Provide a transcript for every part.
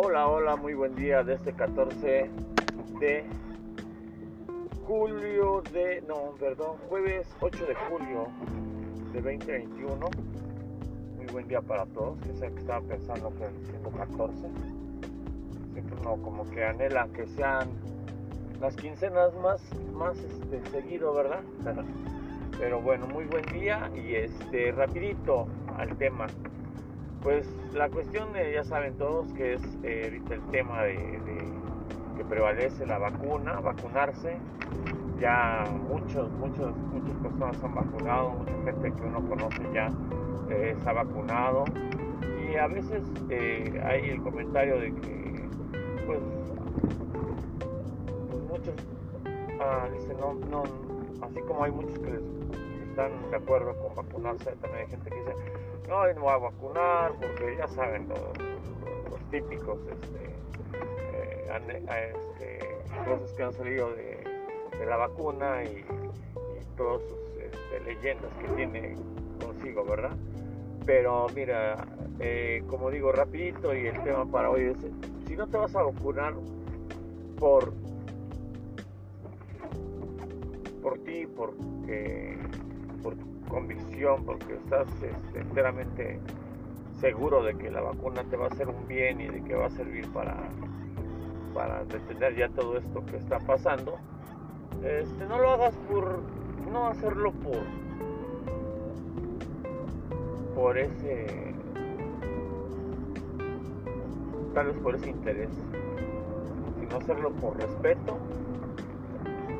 Hola, hola, muy buen día de este 14 de julio de, no, perdón, jueves 8 de julio de 2021. Muy buen día para todos, que sé que estaba pensando que siendo 14. Siempre uno como que anhela que sean las quincenas más, más este, seguido, ¿verdad? Pero bueno, muy buen día y este, rapidito al tema. Pues la cuestión, ya saben todos que es eh, el tema de, que prevalece la vacuna, vacunarse. Ya muchos, muchos, muchas personas han vacunado, mucha gente que uno conoce ya eh, se ha vacunado. Y a veces eh, hay el comentario de que, pues, muchos ah, dicen, no, no, así como hay muchos que están de acuerdo con vacunarse, también hay gente que dice, no, no voy a vacunar porque ya saben los, típicos este, eh, este, cosas que han salido de, la vacuna y, todas sus este, leyendas que tiene consigo, ¿verdad? Pero mira, eh, como digo rapidito y el tema para hoy es, si no te vas a vacunar por por ti, porque por convicción, porque estás este, enteramente seguro de que la vacuna te va a hacer un bien y de que va a servir para, para detener ya todo esto que está pasando, este, no lo hagas por, no hacerlo por, por ese, tal vez por ese interés, sino hacerlo por respeto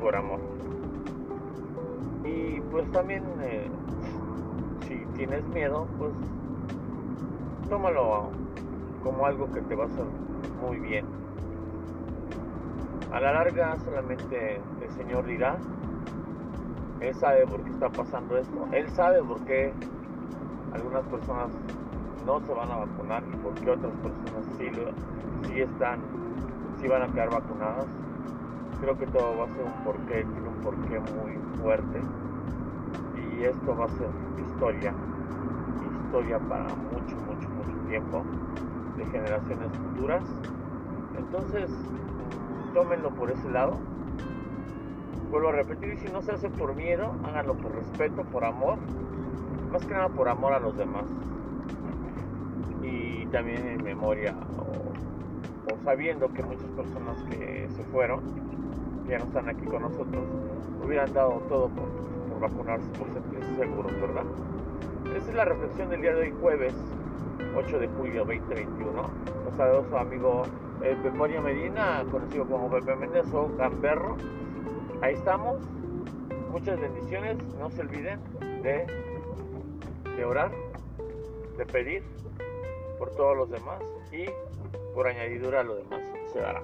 por amor. Pues también eh, si tienes miedo, pues tómalo como algo que te va a hacer muy bien. A la larga solamente el Señor dirá, Él sabe por qué está pasando esto, Él sabe por qué algunas personas no se van a vacunar y por qué otras personas sí, sí están, sí van a quedar vacunadas. Creo que todo va a ser un porqué, tiene un porqué muy fuerte y esto va a ser historia, historia para mucho, mucho, mucho tiempo de generaciones futuras. Entonces, tómenlo por ese lado. Vuelvo a repetir, si no se hace por miedo, háganlo por respeto, por amor, más que nada por amor a los demás. Y también en memoria o, sabiendo que muchas personas que se fueron, que ya no están aquí con nosotros, hubieran dado todo por vacunarse por sentirse seguros, ¿verdad? Esa es la reflexión del día de hoy, jueves 8 de julio 2021. Los saludos su amigo eh, Peponio Medina, conocido como Pepe Méndez o Gamberro. Ahí estamos. Muchas bendiciones. No se olviden de, de orar, de pedir por todos los demás y por añadidura a lo demás se dará.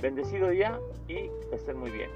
Bendecido día y estén muy bien.